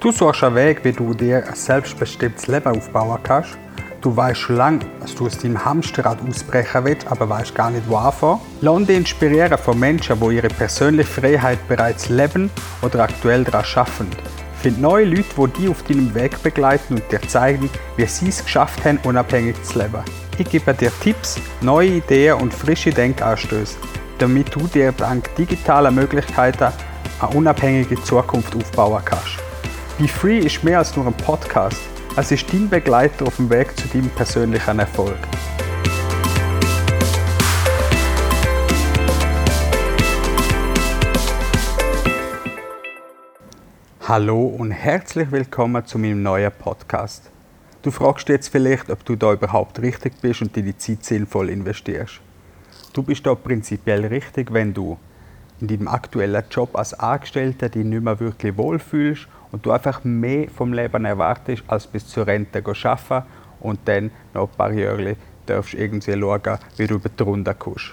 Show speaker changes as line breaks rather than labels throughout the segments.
Du suchst einen Weg, wie du dir ein selbstbestimmtes Leben aufbauen kannst. Du weißt schon lange, dass du aus deinem Hamsterrad ausbrechen willst, aber weißt gar nicht, wo anfangen. Lass dich inspirieren von Menschen, die ihre persönliche Freiheit bereits leben oder aktuell daran arbeiten. Find neue Leute, die dich auf deinem Weg begleiten und dir zeigen, wie sie es geschafft haben, unabhängig zu leben. Ich gebe dir Tipps, neue Ideen und frische Denkanstöße, damit du dir dank digitaler Möglichkeiten eine unabhängige Zukunft aufbauen kannst. Be Free ist mehr als nur ein Podcast. Es ist dein Begleiter auf dem Weg zu deinem persönlichen Erfolg. Hallo und herzlich willkommen zu meinem neuen Podcast. Du fragst jetzt vielleicht, ob du da überhaupt richtig bist und deine Zeit sinnvoll investierst. Du bist da prinzipiell richtig, wenn du in deinem aktuellen Job als Angestellter dich nicht mehr wirklich wohlfühlst und du einfach mehr vom Leben erwartest, als bis zur Rente arbeiten und dann noch ein paar Jahre darfst irgendwie schauen, wie du über die Runde kommst.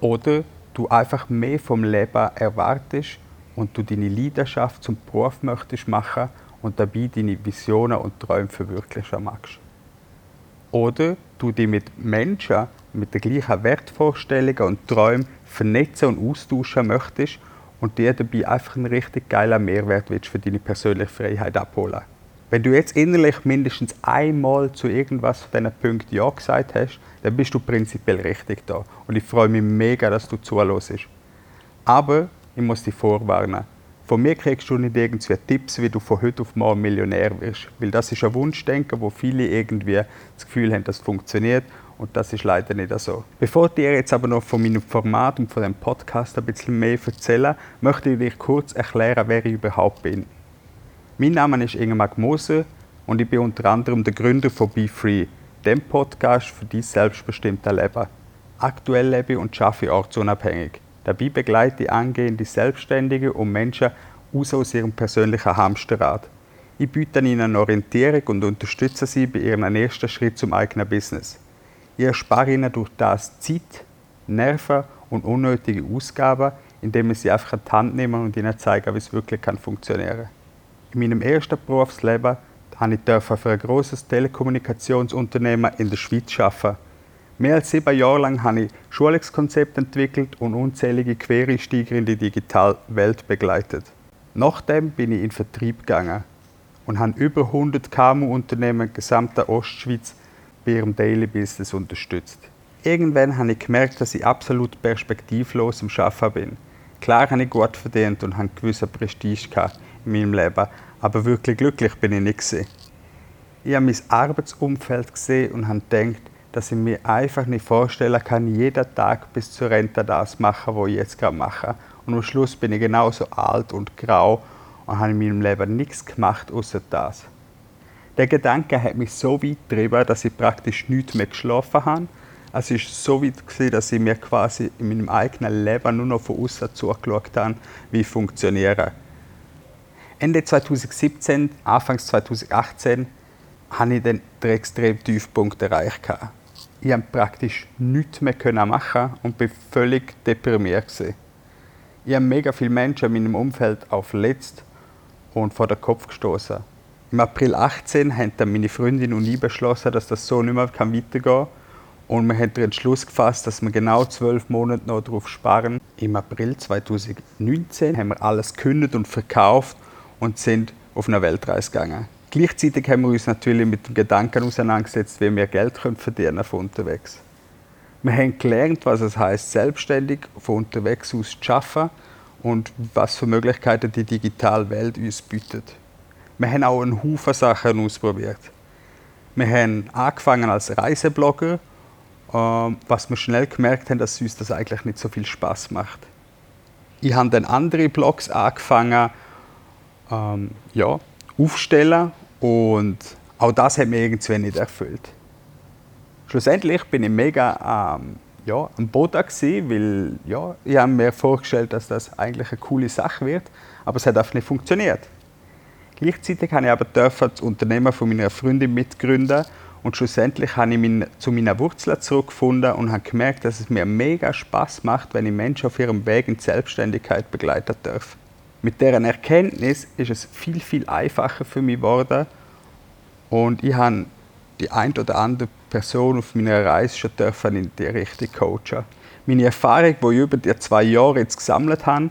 Oder du einfach mehr vom Leben erwartest und du deine Leidenschaft zum Beruf möchtest machen und dabei deine Visionen und Träume verwirklichen magst. Oder du dich mit Menschen mit den gleichen Wertvorstellungen und Träumen vernetzen und austauschen möchtest und dir dabei einfach einen richtig geilen Mehrwert für deine persönliche Freiheit abholen. Wenn du jetzt innerlich mindestens einmal zu irgendwas von diesen Punkten Ja gesagt hast, dann bist du prinzipiell richtig da. Und ich freue mich mega, dass du zuhörst. Aber ich muss dich vorwarnen. Von mir kriegst du nicht irgendwie Tipps, wie du von heute auf morgen Millionär wirst. Weil das ist ein Wunschdenken, wo viele irgendwie das Gefühl haben, das funktioniert und das ist leider nicht so. Bevor ich dir jetzt aber noch von meinem Format und von dem Podcast ein bisschen mehr erzähle, möchte ich dir kurz erklären, wer ich überhaupt bin. Mein Name ist Ingemar Moser und ich bin unter anderem der Gründer von Be Free, dem Podcast für dein selbstbestimmte Leben. Aktuell lebe ich und arbeite ortsunabhängig. Dabei begleite ich angehende Selbstständige und Menschen aus ihrem persönlichen Hamsterrad. Ich biete ihnen Orientierung und unterstütze sie bei ihrem ersten Schritt zum eigenen Business. Ich erspare ihnen durch das Zeit, Nerven und unnötige Ausgaben, indem wir sie einfach an die Hand nehmen und ihnen zeigen, wie es wirklich kann funktionieren kann. In meinem ersten Berufsleben durfte ich für ein grosses Telekommunikationsunternehmen in der Schweiz arbeiten. Mehr als sieben Jahre lang habe ich Schulungskonzepte entwickelt und unzählige Quereinsteiger in die digitale Welt begleitet. Nachdem bin ich in den Vertrieb gegangen und habe über 100 KMU-Unternehmen in der gesamten Ostschweiz bei ihrem Daily Business unterstützt. Irgendwann habe ich gemerkt, dass ich absolut perspektivlos im Arbeiten bin. Klar habe ich gut verdient und hatte gewisse Prestige in meinem Leben, aber wirklich glücklich bin ich nicht. Ich habe mein Arbeitsumfeld gesehen und habe gedacht, dass ich mir einfach nicht vorstellen kann, jeden Tag bis zur Rente das machen, was ich jetzt gerade mache. Und am Schluss bin ich genauso alt und grau und habe in meinem Leben nichts gemacht außer das. Der Gedanke hat mich so weit getrieben, dass ich praktisch nichts mehr geschlafen habe. Es war so weit, gewesen, dass ich mir quasi in meinem eigenen Leben nur noch von außen zugeschaut habe, wie ich funktioniere. Ende 2017, Anfang 2018, habe ich den extremen Tiefpunkt erreicht. Ich konnte praktisch nichts mehr machen und bin völlig deprimiert. Ich habe mega viele Menschen in meinem Umfeld auch verletzt und vor den Kopf gestoßen. Im April 18 haben dann meine Freundin und ich beschlossen, dass das so nicht mehr weitergehen kann. Und wir haben den Entschluss gefasst, dass wir genau zwölf Monate noch darauf sparen. Im April 2019 haben wir alles gekündigt und verkauft und sind auf eine Weltreise gegangen. Gleichzeitig haben wir uns natürlich mit dem Gedanken auseinandergesetzt, wie wir Geld verdienen können von unterwegs. Wir haben gelernt, was es heißt, selbstständig von unterwegs aus zu arbeiten und was für Möglichkeiten die digitale Welt uns bietet. Wir haben auch einen Haufen Sachen ausprobiert. Wir haben angefangen als Reiseblogger, ähm, was wir schnell gemerkt haben, dass uns das eigentlich nicht so viel Spaß macht. Ich habe dann andere Blogs angefangen, ähm, ja, aufstellen und auch das hat mir irgendwie nicht erfüllt. Schlussendlich bin ich mega ähm, ja, am Boden gewesen, weil ja, ich habe mir vorgestellt, dass das eigentlich eine coole Sache wird, aber es hat einfach nicht funktioniert. Gleichzeitig habe ich aber das Unternehmen von meiner Freundin mitgründen und schlussendlich habe ich mich zu meinen Wurzeln zurückgefunden und habe gemerkt, dass es mir mega Spaß macht, wenn ich Menschen auf ihrem Weg in die Selbstständigkeit begleiten darf. Mit deren Erkenntnis ist es viel, viel einfacher für mich geworden und ich habe die ein oder andere Person auf meiner Reise schon dürfen in die Richtung coachen. Meine Erfahrung, die ich über die zwei Jahre jetzt gesammelt habe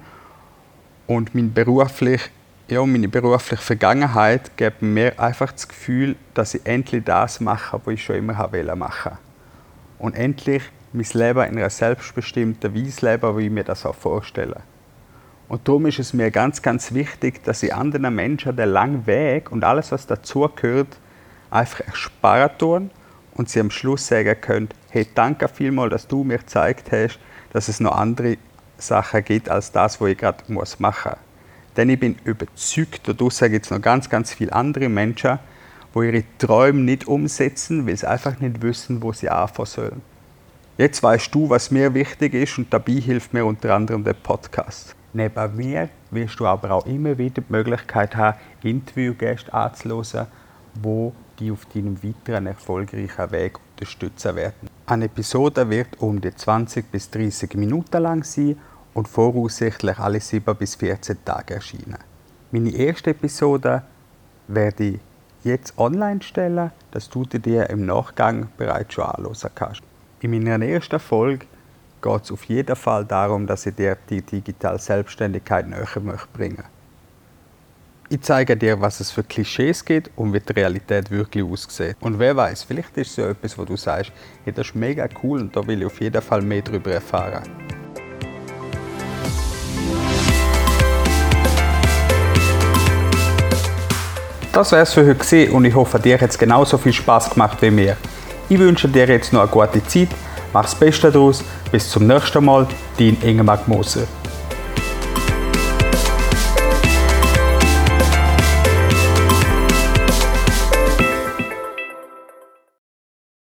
und mein beruflich, ja, meine berufliche Vergangenheit geben mir einfach das Gefühl, dass ich endlich das mache, was ich schon immer machen wollte. Und endlich mein Leben in einer selbstbestimmten Weise leben, wie ich mir das auch vorstelle. Und darum ist es mir ganz, ganz wichtig, dass ich anderen Menschen den langen Weg und alles, was dazugehört, einfach ersparen tun und sie am Schluss sagen können, hey, danke vielmals, dass du mir gezeigt hast, dass es noch andere Sachen gibt als das, was ich gerade machen muss. Denn ich bin überzeugt, da gibt es noch ganz, ganz viele andere Menschen, die ihre Träume nicht umsetzen, weil sie einfach nicht wissen, wo sie anfangen sollen. Jetzt weißt du, was mir wichtig ist und dabei hilft mir unter anderem der Podcast. Neben mir wirst du aber auch immer wieder die Möglichkeit haben, Interviewgäste anzuhören, die dich auf deinem weiteren erfolgreichen Weg unterstützen werden. Eine Episode wird um die 20 bis 30 Minuten lang sein und voraussichtlich alle 7 bis 14 Tage erscheinen. Meine erste Episode werde ich jetzt online stellen, dass du dir im Nachgang bereits schon anhören kannst. In meiner ersten Folge geht es auf jeden Fall darum, dass ich dir die digitale Selbstständigkeit näher bringen möchte. Ich zeige dir, was es für Klischees gibt und wie die Realität wirklich aussieht. Und wer weiß, vielleicht ist es so etwas, wo du sagst, hey, das ist mega cool und da will ich auf jeden Fall mehr darüber erfahren. Das wäre es für heute und ich hoffe, dir hat es genauso viel Spaß gemacht wie mir. Ich wünsche dir jetzt noch eine gute Zeit, mach's Beste daraus bis zum nächsten Mal, dein Ingemar Moser.